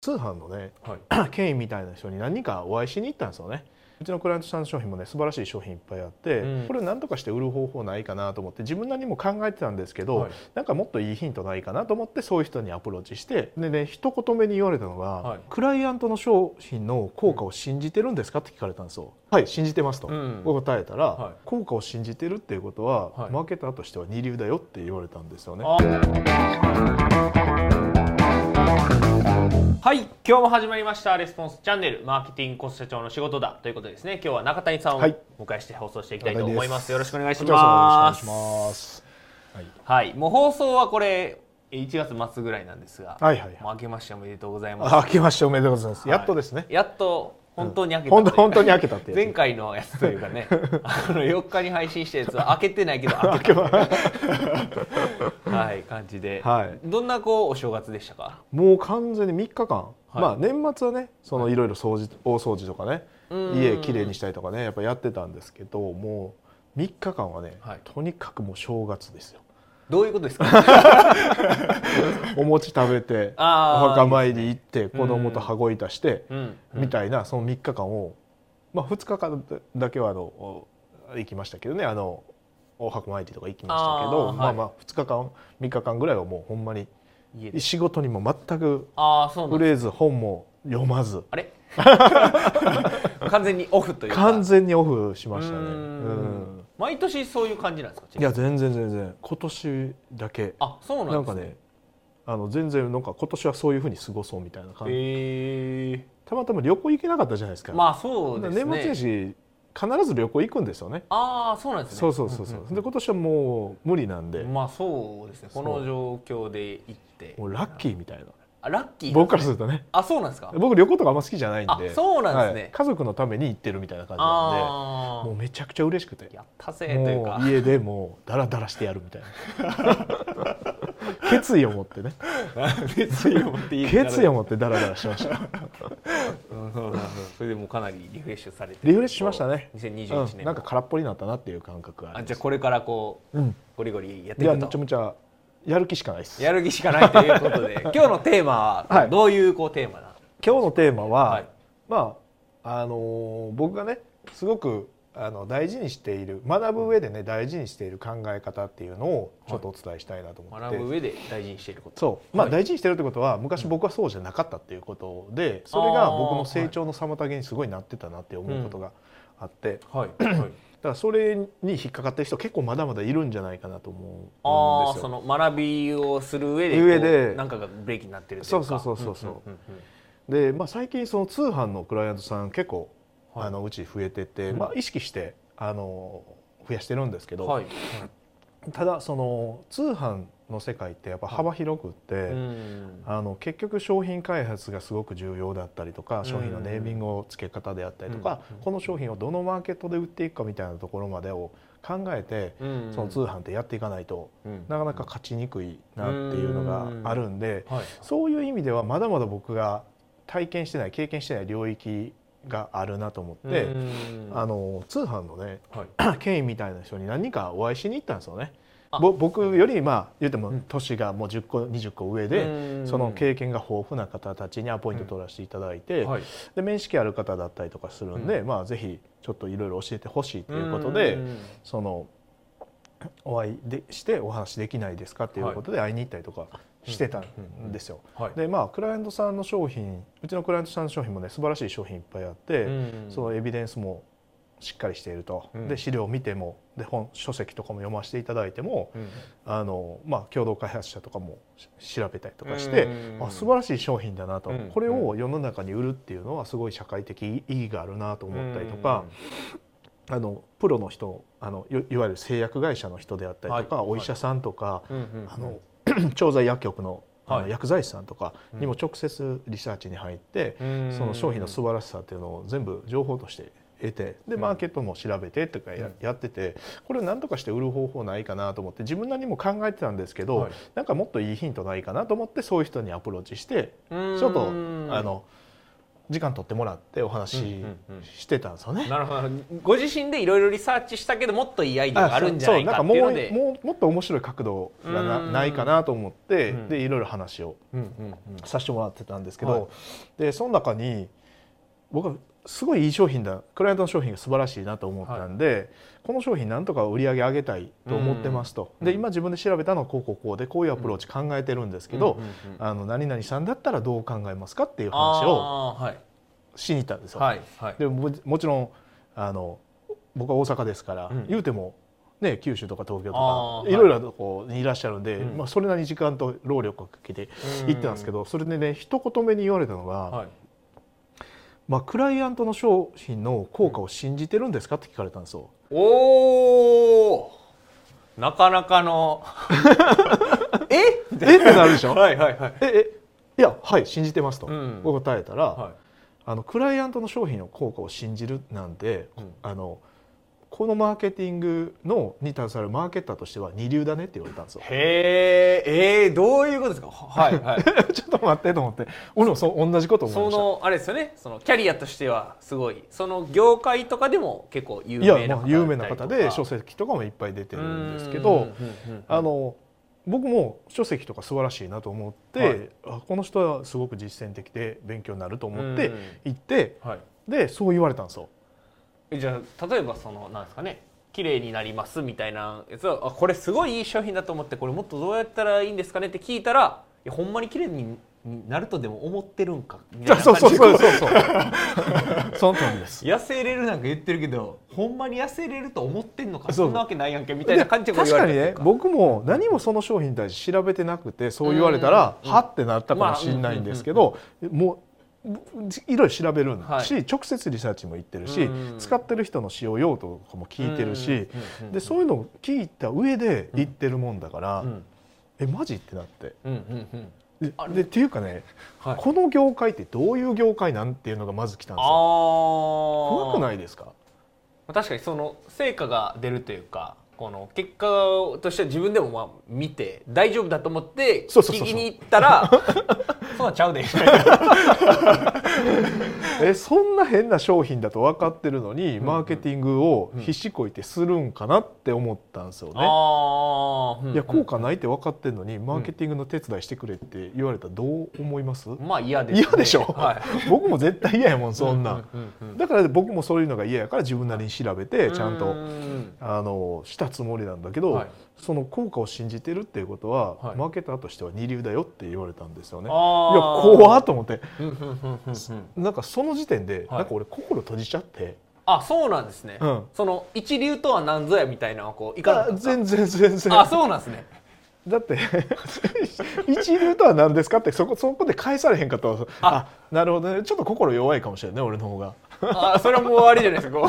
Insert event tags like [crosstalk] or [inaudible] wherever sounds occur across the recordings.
通販のね、はい、[clears throat] 権威みたいな人に何人かお会いしに行ったんですよね。うちのクライアントさんの商品もね素晴らしい商品いっぱいあって、うん。これを何とかして売る方法ないかなと思って自分なりにも考えてたんですけど、はい。なんかもっといいヒントないかなと思ってそういう人にアプローチしてでね一言目に言われたのが、はい。クライアントの商品の効果を信じてるんですかって聞かれたんですよ。はい信じてますと、うん。答えたら、はい。効果を信じてるっていうことは、はい。マーケターとしては二流だよって言われたんですよね。はい今日も始まりましたレスポンスチャンネルマーケティングコスト社長の仕事だということでですね。今日は中谷さんをはい。お迎えして放送していきたいと思います、よろしくお願いよろます。しくお願いします。はい。はいもう放送はこれ1月末ぐらいなんですが、はいはいはい。もう明けましておめでとうございます。あ明けましておめでとうございます。はいやっとですね。やっと本当に開けた本当に開けたって前回のやつというかね。[laughs] あの4日に配信したやつは開けてないけど開けた。[laughs] はい感じで、はい。どんなこうお正月でしたか？もう完全に3日間、はい。まあ年末はねそのい。ろいろ掃除大掃除とかねうん。家きれいにしたりとかねやっぱやってたんですけどもう3日間はね、はい。とにかくもう正月ですよどういうことですか？お餅食べて [laughs] お墓参り行って子供と羽子板して、うんみたいなその3日間を、まあ、2日間だけはあのお行きましたけどね。あのお墓参りとか行きましたけどまあまあ2日間3日間ぐらいはもうほんまに仕事にも全く触れず本も読まず。あれ？[laughs] 完全にオフというか。完全にオフしましたね。うん毎年そういう感じなんですかいや全然全然。今年だけ。あそうなですね。なんんかねあの全然なんか今年はそういうふうに過ごそうみたいな感じ、たまたま旅行行けなかったじゃないですか、まあそうですね。年末年始必ず旅行行くんですよね。ああそうなんですね。そうそうそうそう、んんん。で今年はもう無理なんで、まあそうですね。この状況で行って。もうラッキーみたいな。あラッキー僕からするとね。あそうなんですか？僕旅行とかあんま好きじゃないんで。あそうなんですね。はい。家族のために行ってるみたいな感じなんでもうめちゃくちゃ嬉しくて。やったぜというか。もう家でもうダラダラしてやるみたいな。[laughs] 決意を持ってね。決意を持っていい決意を持ってダラダラしました。うんそうそうそうそれでもうかなりリフレッシュされてリフレッシュしましたね。2021年うん、なんか空っぽになったなっていう感覚がああります。じゃあこれからこううん。ゴリゴリやっていやめいくとちゃめちゃやる気しかないです。やる気しかないということで [laughs] 今日のテーマははいどういうこうテーマな今日のテーマは、はい。まああのー僕がねすごくあの大事にしている学ぶ上でね大事にしている考え方っていうのをちょっとお伝えしたいなと思って、学ぶ上で大事にしていること。そう。まあ、はい。大事にしてるってことは昔僕はそうじゃなかったっていうことでそれが僕の成長の妨げにすごいなってたなって思うことがあって、はい、はい、[clears throat] だからそれに引っかかってる人結構まだまだいるんじゃないかなと思うんですあよ。あその学びをする上で上で。なんかがブレーキになってるというか。そうそうそうそうそう。んんん。で、まあ、最近その通販のクライアントさん結構、はい。あのうち増えてて、うん。まあ、意識してあの増やしてるんですけど、はい、ただその通販の世界ってやっぱ幅広くって、うん。あの結局商品開発がすごく重要だったりとかん。商品のネーミングを付け方であったりとか、うん。この商品をどのマーケットで売っていくかみたいなところまでを考えて、うん。その通販ってやっていかないとうん。なかなか勝ちにくいなっていうのがあるんで、はい。そういう意味ではまだまだ僕が体験してない経験してない領域があるなと思って、うん。あの通販のねはい。[clears throat] 権威みたいな人に何人かお会いしに行ったんですよね。僕よりまあ言ってもうん。年がもう10個20個上で、うん。その経験が豊富な方たちにアポイント取らせていただいて、はい。で面識ある方だったりとかするんで、うまあぜひちょっといろいろ教えてほしいということで、うん。そのお会いでしてお話できないですかっていうことで会いに行ったりとかしてたんですよ。はい。でまあクライアントさんの商品うちのクライアントさんの商品もね素晴らしい商品いっぱいあって、うん。そのエビデンスもしっかりしていると、うん。で資料を見てもで本書籍とかも読ませていただいてもうん。あの、まあ、共同開発者とかもし調べたりとかして、うん。あ素晴らしい商品だなと、うん。これを世の中に売るっていうのはすごい社会的意義があるなと思ったりとか、あのプロの人あのいいわゆる製薬会社の人であったりとか、はい。お医者さんとか、あの [clears throat] 調剤薬局のはい。薬剤師さんとかにも直接リサーチに入って、うん。その商品の素晴らしさっていうのを全部情報として得てでマーケットも調べてとかや,、っててこれを何とかして売る方法ないかなと思って自分なりにも考えてたんですけど、はい。なんかもっといいヒントないかなと思ってそういう人にアプローチしてうん。ちょっとあの時間取ってもらってお話しうんうんうん。してたんですよね。なるほど。ご自身でいろいろリサーチしたけどもっといいアイデアがあるんじゃないかっていうので。もうもっと面白い角度がなうん。ないかなと思って、うん。でいろいろ話をうんうんうん。させてもらってたんですけど、はい。でその中に僕はすごいいい商品だ。クライアントの商品が素晴らしいなと思ったんで、この商品なんとか売り上げ上げたいと思ってますと、うん。で今自分で調べたのはこうこうこうでこういうアプローチ考えてるんですけど、うんうんうん。あの何々さんだったらどう考えますかっていう話をしに行ったんですよ。はいはい。でももちろんあの僕は大阪ですから、うん。言うても、ね、九州とか東京とかい。ろいろなとこにいらっしゃるんで、うん。まあ、それなりに時間と労力をかけて行ってたんですけど、それでね一言目に言われたのが、はいまあ、クライアントの商品の効果を信じてるんですかって聞かれたんですよ。おおなかなかの。[laughs] え？[laughs] え？ってなるでしょ？はいはいはい。ええ？いやはい信じてますと、うん。僕答えたら、はい。あのクライアントの商品の効果を信じるなんて、うん。あのこのマーケティングのに携わるマーケッターとしては二流だねって言われたんですよ。へええー、どういうことですか？はいはい。[laughs] ちょっと待ってと思って。俺もそう同じこと思いそました。のあれですよね？そのキャリアとしてはすごい。その業界とかでも結構有名な方まあ有名な方で書籍籍とかもいっぱい出てるんですけどあの僕も書籍とか素晴らしいなと思って、はい。あこの人はすごく実践的で勉強になると思ってうん。行ってはい。でそう言われたんですよ。えじゃあ例えばそのなんですかね綺麗になりますみたいなやつはあこれすごいいい商品だと思ってこれもっとどうやったらいいんですかねって聞いたらいやほんまに綺麗になるとでも思ってるんかみたいなそうそうそうそう。そう [laughs] その通りです。痩せれるなんか言ってるけどほんまに痩せれると思ってんのかそんなわけないやんけみたいな感じで確かにね僕も何もその商品に対して調べてなくてそう言われたらうんはってなったかもしれないんですけどもういろいろ調べるし、はい。直接リサーチも行ってるし、うん。使ってる人の使用用途とかも聞いてるし、うんでそういうのを聞いた上で言ってるもんだから、うん。えマジってなって。うんうんうんであれ？でっていうかね、はい。この業界ってどういう業界なんていうのがまず来たんですよ。あ怖くないいですか？確かにその成果が出るというかこの結果としては自分でもまあ見て大丈夫だと思って聞きに行ったら [laughs] そうなんちゃうで。みたいな [laughs] えそんな変な商品だと分かってるのに、んマーケティングを必死こいてするんかなって思ったんですよね。ああ、いや効果ないって分かってるのにマーケティングの手伝いしてくれって言われたらどう思います、まあ嫌です、ね、嫌でしょ？はい。[laughs] 僕も絶対嫌やもんそんな、うんうんうんだから僕もそういうのが嫌やから自分なりに調べてちゃんうとんあのしたつもりなんだけど、はい。その効果を信じてるっていうことは、はい。マーケターとしては二流だよって言われたんですよね。いや怖っと思ってうん。なんかその時点で、はい。なんか俺心閉じちゃって、あそうなんですね、うん。その一流とは何ぞやみたいなこういかなか全然全然。あそうなんですね。だって [laughs] 一流とは何ですかってそこそこで返されへんかったらあ。なるほどね。ちょっと心弱いかもしれないね俺の方が。あそれはもうあれじゃないですか。こ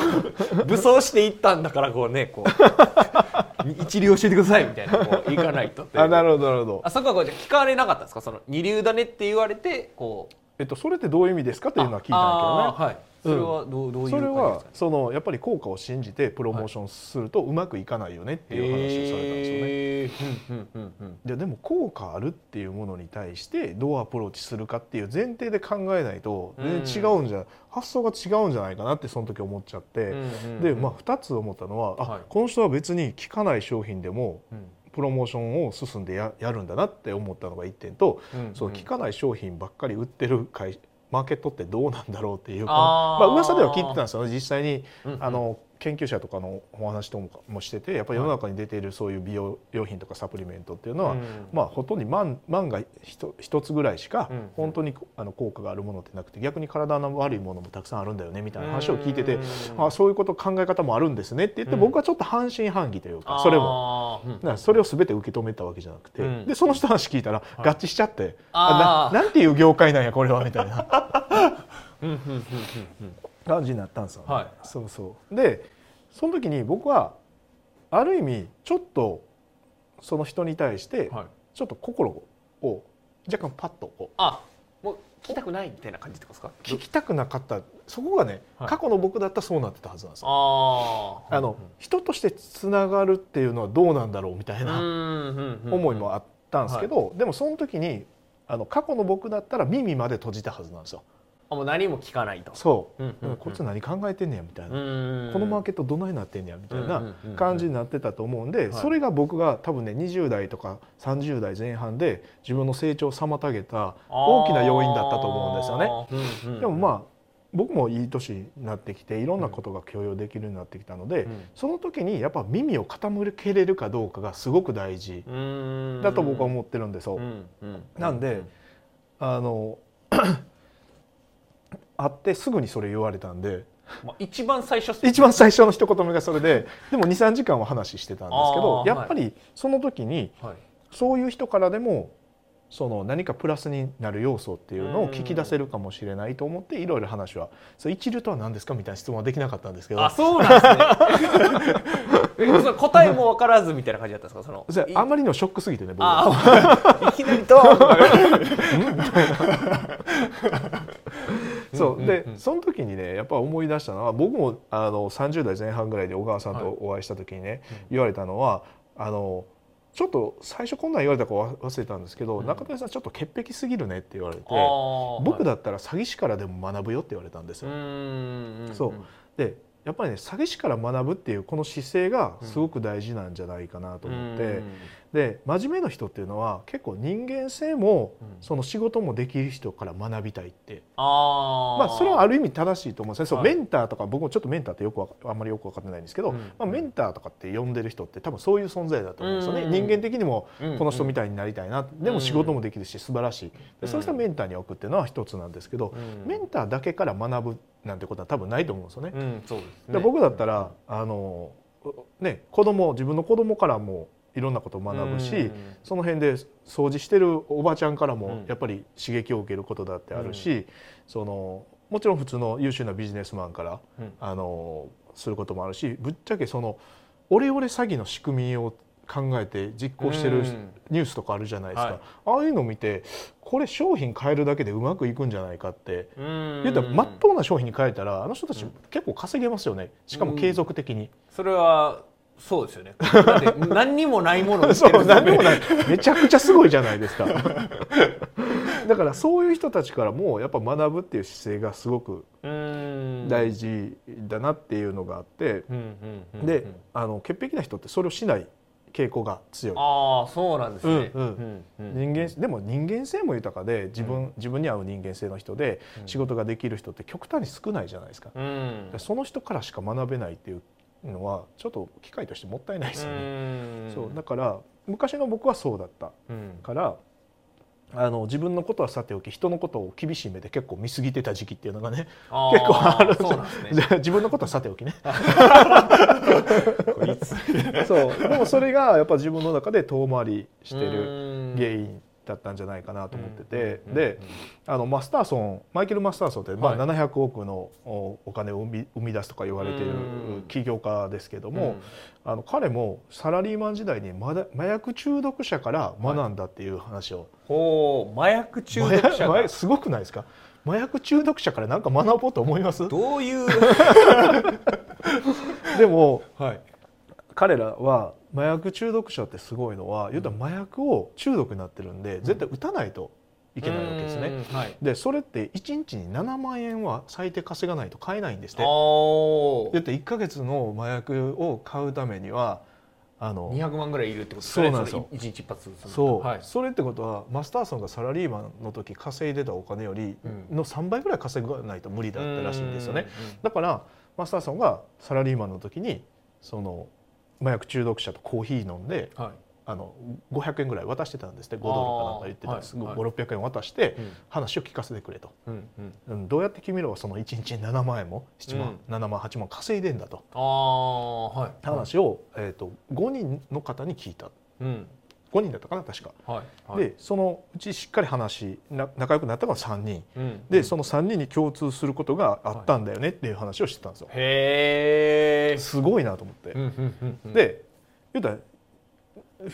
う [laughs] 武装していったんだからこうねこう。[laughs] 一流教えてくださいみたいなこういかないとあなるほどなるほど。あそこはこうじゃあ聞かれなかったんですか？その二流だねって言われてこうえっとそれってどういう意味ですかっていうのは聞いたんやけどね。はい。それはどう,、どういうそれはそのやっぱり効果を信じてプロモーションするとうまくいかないよねっていう話をされたんですよね。へー。うんうんうんうん。ででも効果あるっていうものに対してどうアプローチするかっていう前提で考えないと全然違うんじゃ、発想が違うんじゃないかなってその時思っちゃって、うんうんで、まあ、2つ思ったのは、あはい。この人は別に効かない商品でもうんプロモーションを進んでややるんだなって思ったのが1点と、うんそう効かない商品ばっかり売ってる会マーケットってどうなんだろうっていうあー。まあ噂では聞いてたんですよね。実際に、うんうん。あの研究者とかのお話とももしててやっぱり世の中に出ているそういう美容用品とかサプリメントっていうのは、うんまあほとんど万万が一一つぐらいしかうん。本当にあの効果があるものってなくて逆に体の悪いものもたくさんあるんだよねみたいな話を聞いててうんあそういうこと考え方もあるんですねって言ってうん。僕はちょっと半信半疑というかそれも。だそれを全て受け止めたわけじゃなくて、うん。でその人の話聞いたらい。合致しちゃって、あななんていう業界なんやこれはみたいなうんうんうんうんうん感じになったんですよ、ねはい。そうそう。でその時に僕はある意味ちょっとその人に対してはい。ちょっと心を若干パッとこあもう聞きたくないみたいな感じってことですか？う聞きたくなかった。そこがね、はい。過去の僕だったらそうなってたはずなんですよ。あー。あの人としてつながるっていうのはどうなんだろうみたいなうんうんうん思いもあったんですけど、でもその時にあの過去の僕だったら耳まで閉じたはずなんですよ。あもう何も聞かないと。そう、うんうんうん。こいつ何考えてんねやみたいな、うんこのマーケットどないなってんねやみたいなうんうんうん。感じになってたと思うんで、はい。それが僕が多分ね20代とか30代前半で自分の成長を妨げた大きな要因だったと思うんですよね。すよねでもまあ僕もいい年になってきていろんなことが許容できるようになってきたので、その時にやっぱ耳を傾けれるかどうかがすごく大事だと僕は思ってるんですよ。うんうん。なんであの会ってすぐにそれ言われたんでまあ、一番最初一番最初の一言目がそれででも23時間は話してたんですけどやっぱりその時にはい。そういう人からでもその何かプラスになる要素っていうのを聞き出せるかもしれないと思っていろいろ話は「それ一流とは何ですか?」みたいな質問はできなかったんですけどあそうなんですね。[laughs] 答えも分からずみたいな感じだったんですか？そのあまりのショックすぎてね僕。あいきなりドーン。[laughs] とかそう。うんうんうん。でその時にねやっぱ思い出したのは僕もあの30代前半ぐらいで小川さんとお会いした時にね、言われたのはあのちょっと最初こんなん言われたか忘れたんですけど、うん。中谷さんちょっと潔癖すぎるねって言われて僕だったら詐欺師からでも学ぶよって言われたんですうよ。んそう。でやっぱりね詐欺師から学ぶっていうこの姿勢がすごく大事なんじゃないかなと思って、で真面目な人っていうのは結構人間性もうん。その仕事もできる人から学びたいって。あまあ、それはあるる意味正しいと思うんですね、はい。メンターとか僕もちょっとメンターってよくあんまりよく分かってないんですけど、うん。まあ、メンターとかって呼んでる人って多分そういう存在だと思うんですよね、うん。人間的にもこの人みたたいになりたいな、でも仕事もできるし素晴らしい。でそうしたらメンターに置くっていうのは一つなんですけど、メンターだけから学ぶなんてことは多分ないと思うんですよね。うん。そうですね。で僕だったらあの、ね、子供自分の子供からもいろんなことを学ぶし、うん。その辺で掃除してるおばちゃんからうん。もやっぱり刺激を受けることだってあるし、そのもちろん普通の優秀なビジネスマンからうん。あのすることもあるしぶっちゃけそのオレオレ詐欺の仕組みを考えて実行してるうん。ニュースとかあるじゃないですか、はい。ああいうのを見てこれ商品変えるだけでうまくいくんじゃないかってうん。言ったらまっとうな商品に変えたらあの人たちうん結構稼げますよね。しかも継続的に。それはそうですよね。だって何にもないものを [laughs] 売ってそるう何でもないめちゃくちゃすごいじゃないですか。[laughs] だからそういう人たちからもやっぱ学ぶっていう姿勢がすごくうん。大事だなっていうのがあって、うんうんうんであの潔癖な人ってそれをしない傾向が強い。ああそうなんですね。うんうん。うんうん人間でも人間性も豊かで自分,、自分に合う人間性の人でうん。仕事ができる人って極端に少ないじゃないですか、その人からしか学べないっていうのはちょっと機会としてもったいないですよね、うん。そうだから昔の僕はそうだった。うんからあの自分のことはさておき人のことを厳しい目で結構見過ぎてた時期っていうのがね結構あるそうなんですね。自分のことはさておきね。[laughs] そう。でもそれがやっぱ自分の中で遠回りしてるる原因だったんじゃないかなと思ってて、うんであのマスターソンマイケル・マスターソンって、まあ、はい。700億のおお金を生み生み出すとか言われているうん起業家ですけども、うん。あの彼もサラリーマン時代にまだ麻薬中毒者から学んだっていう話を、ほう麻薬中毒者すごくないですか？麻薬中毒者から何か学ぼうと思います？どういう？[laughs] でもはい彼らは麻薬中毒者ってすごいのは言うたら麻薬を中毒になってるんで絶対打たないといけないわけですね。うんはい。でそれって1日に7万円は最低稼がないと買えないんですって。お言って1ヶ月の麻薬を買うためにはあの200万ぐらいいるってことそうなんですよ。一日一発そう、はい。それってことはマスターソンがサラリーマンの時稼いでたお金よりうん。の3倍ぐらい稼がないと無理だったらしいんですよね。だからマスターソンがサラリーマンの時にその麻薬中毒者とコーヒー飲んではい。あの500円ぐらい渡してたんですって5ドルかなんか言ってたんです、はい5600円渡してうん。話を聞かせてくれと、うんうん。うん、どうやって君らはその1日に7万円も7万、7万8万稼いでんだと。ああはい。話を、えー、と5人の方に聞いた。うん5人だったかな確か、はいはい。でそのうちしっかり話な仲良くなったのが3人。うんでその3人に共通することがあったんだよねっていう話をしてたんですよ、へえすごいなと思って、うんうんうんうん。で言うたら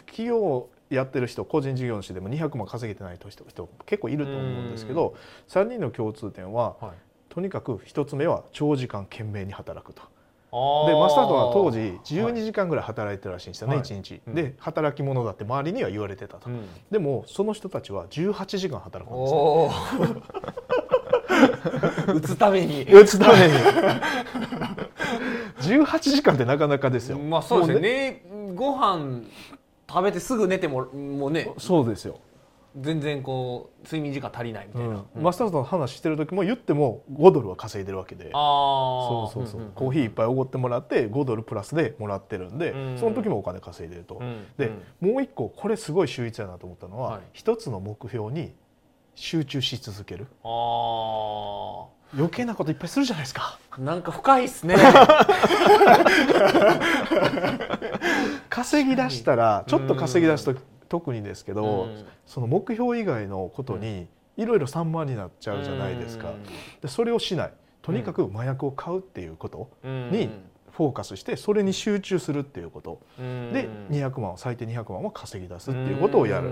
企業やってる人個人事業主でも200万稼げてない人人結構いると思うんですけど3人の共通点ははい。とにかく1つ目は長時間懸命に働くと。あでマスタートは当時はい。12時間ぐらい働いてたらしいんですよね、はい。1日、うん。で働き者だって周りには言われてたと、うん。でもその人たちは18時間働くんですよ [laughs] 打つために。打つために。18時間ってなかなかですよ。まあそうですね。ねご飯食べてすぐ寝てももうね。そうですよ全然こう睡眠時間足りないみたいな、うん、マスターズの話してる時も言っても5ドルは稼いでるわけで。あそうそうそう、うんうん、コーヒーいっぱいおごってもらって5ドルプラスでもらってるんで、うん、その時もお金稼いでると、うん、で、もう一個これすごい秀逸やなと思ったのは、はい、一つの目標に集中し続ける。あ余計なこといっぱいするじゃないですか。なんか深いっすね。[laughs] 稼ぎ出したらちょっと稼ぎ出すと特にですけど、うん、その目標以外のことにいろいろ散漫になっちゃうじゃないですか。でそれをしない。とにかく麻薬を買うっていうことにフォーカスしてそれに集中するっていうこと。で200万最低200万は稼ぎ出すっていうことをやる。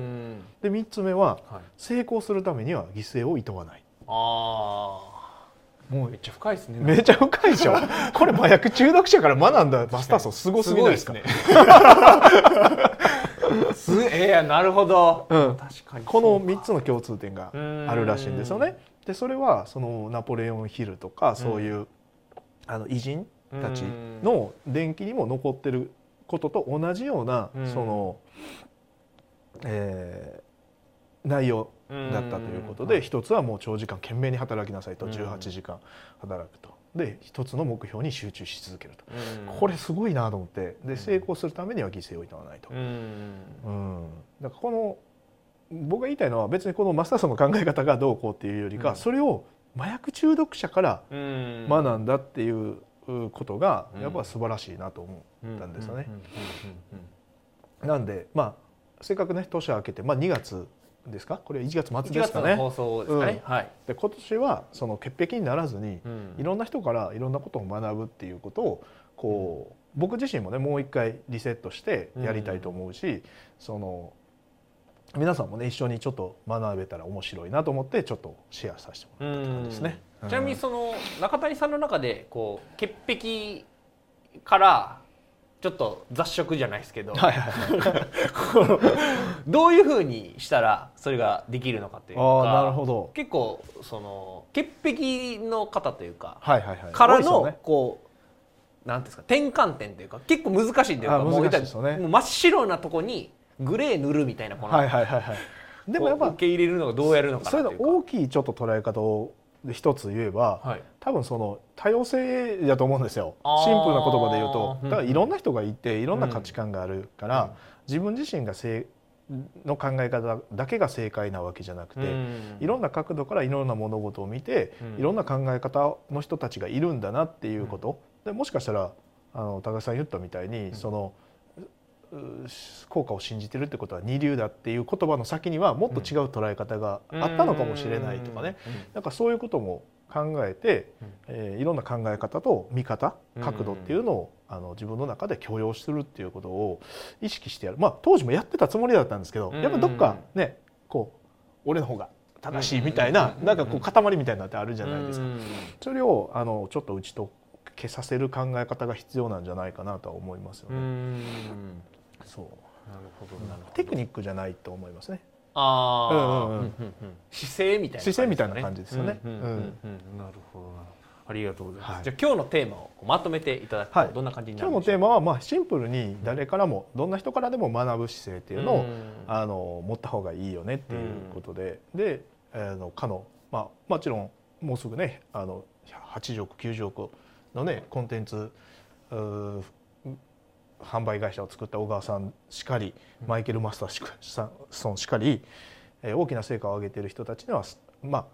で3つ目は成功するためには犠牲をいとわない。あもうめっちゃ深いですね。めっちゃ深いでしょ。これ麻薬中毒者から学んだマスターソンすごすぎないですか？すえやなるほど、うん、確かにこの3つの共通点があるらしいんですよね。でそれはそのナポレオンヒルとかそういう、うん、あの偉人たちの伝記にも残ってることと同じような、その、えー、内容だったということで一つはもう長時間懸命に働きなさいと18時間働くと。で一つの目標に集中し続けると、これすごいなと思ってで成功するためには犠牲をいたわないと。うん、だからこの僕が言いたいのは別にこのマスターさんの考え方がどうこうっていうよりか、それを麻薬中毒者から学んだっていうことがやっぱ素晴らしいなと思ったんですよね。なんでまあせっかくね年明けて、まあ、2月ですか？これ1月末ですかね。放送ですかね。うん、はい。で今年はその潔癖にならずに、うん、いろんな人からいろんなことを学ぶっていうことをこう、うん、僕自身もねもう一回リセットしてやりたいと思うし、その皆さんもね一緒にちょっと学べたら面白いなと思ってちょっとシェアさせてもらった感じですね。ちなみにその中谷さんの中でこう潔癖からちょっと雑食じゃないですけど、はいはいどういうふうにしたらそれができるのかというかなるほど。結構その潔癖の方というか、はいはいはい、からのこう、なんですか転換点というか結構難しいというかもう、ね、もう真っ白なとこにグレー塗るみたいなこの、はいはいはいはい、でもやっぱ受け入れるのがどうやるのかなそういうの大きいちょっと捉え方を一つ言えば、はい、多分その多様性だと思うんですよ。シンプルな言葉で言うと。だからいろんな人がいていろんな価値観があるから、うん、自分自身が正の考え方だけが正解なわけじゃなくて、うん、いろんな角度からいろんな物事を見て、うん、いろんな考え方の人たちがいるんだなっていうこと、でもしかしたらあの高橋さん言ったみたいに、その効果を信じてるってことは二流だっていう言葉の先にはもっと違う捉え方があったのかもしれないとかね、なんかそういうことも考えて、えー、いろんな考え方と見方角度っていうのをあの自分の中で許容するっていうことを意識してやる。まあ当時もやってたつもりだったんですけどやっぱどっかねこう俺の方が正しいみたいななんかこう塊みたいになってあるじゃないですか。それをあのちょっと打ち解けさせる考え方が必要なんじゃないかなとは思いますよね。そう。なるほどなるほど。テクニックじゃないと思いますね。ああ、うんうんうん、姿勢みたいな、姿勢みたいな感じですよね。なるほどありがとうございます。はい、じゃあ今日のテーマをまとめていただくと、はい、どんな感じになる今日のテーマはまあシンプルに誰からもどんな人からでも学ぶ姿勢っていうのを、あの持った方がいいよねっていうことで、で、あのかのまあもちろんもうすぐねあの80億90億のねコンテンツ販売会社を作った小川さんしかりマイケル・マスターソンしかり大きな成果を上げている人たちにはまあ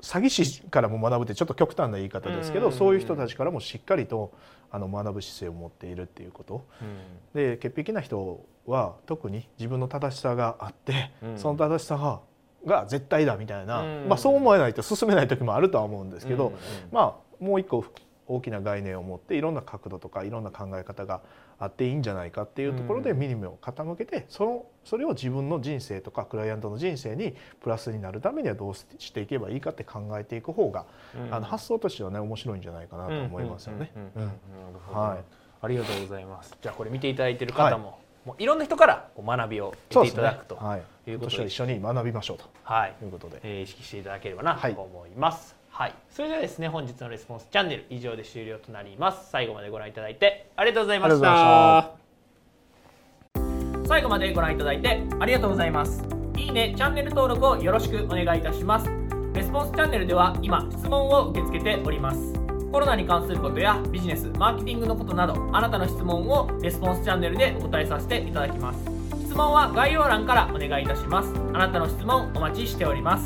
詐欺師からも学ぶってちょっと極端な言い方ですけど、そういう人たちからもしっかりとあの学ぶ姿勢を持っているっていうこと、で潔癖な人は特に自分の正しさがあって、その正しさがが絶対だみたいな、まあ、そう思えないと進めない時もあるとは思うんですけど、まあもう一個大きな概念を持っていろんな角度とかいろんな考え方があっていいんじゃないかっていうところでミニ目を傾けてそのそれを自分の人生とかクライアントの人生にプラスになるためにはどうしていけばいいかって考えていく方が、うん、あの発想としてはね面白いんじゃないかなと思いますよね。はい、ありがとうございます。じゃあこれ見ていただいている方も、はい、もういろんな人から学びを得ていただくと、ね、はい、いうことで。一緒に学びましょうと、はい、いうことで、えー、意識していただければなと思います。はいはい。それではですね本日のレスポンスチャンネル以上で終了となります。最後までご覧いただいてありがとうございました。最後までご覧いただいてありがとうございます。いいねチャンネル登録をよろしくお願いいたします。レスポンスチャンネルでは今質問を受け付けております。コロナに関することやビジネスマーケティングのことなどあなたの質問をレスポンスチャンネルでお答えさせていただきます。質問は概要欄からお願いいたします。あなたの質問お待ちしております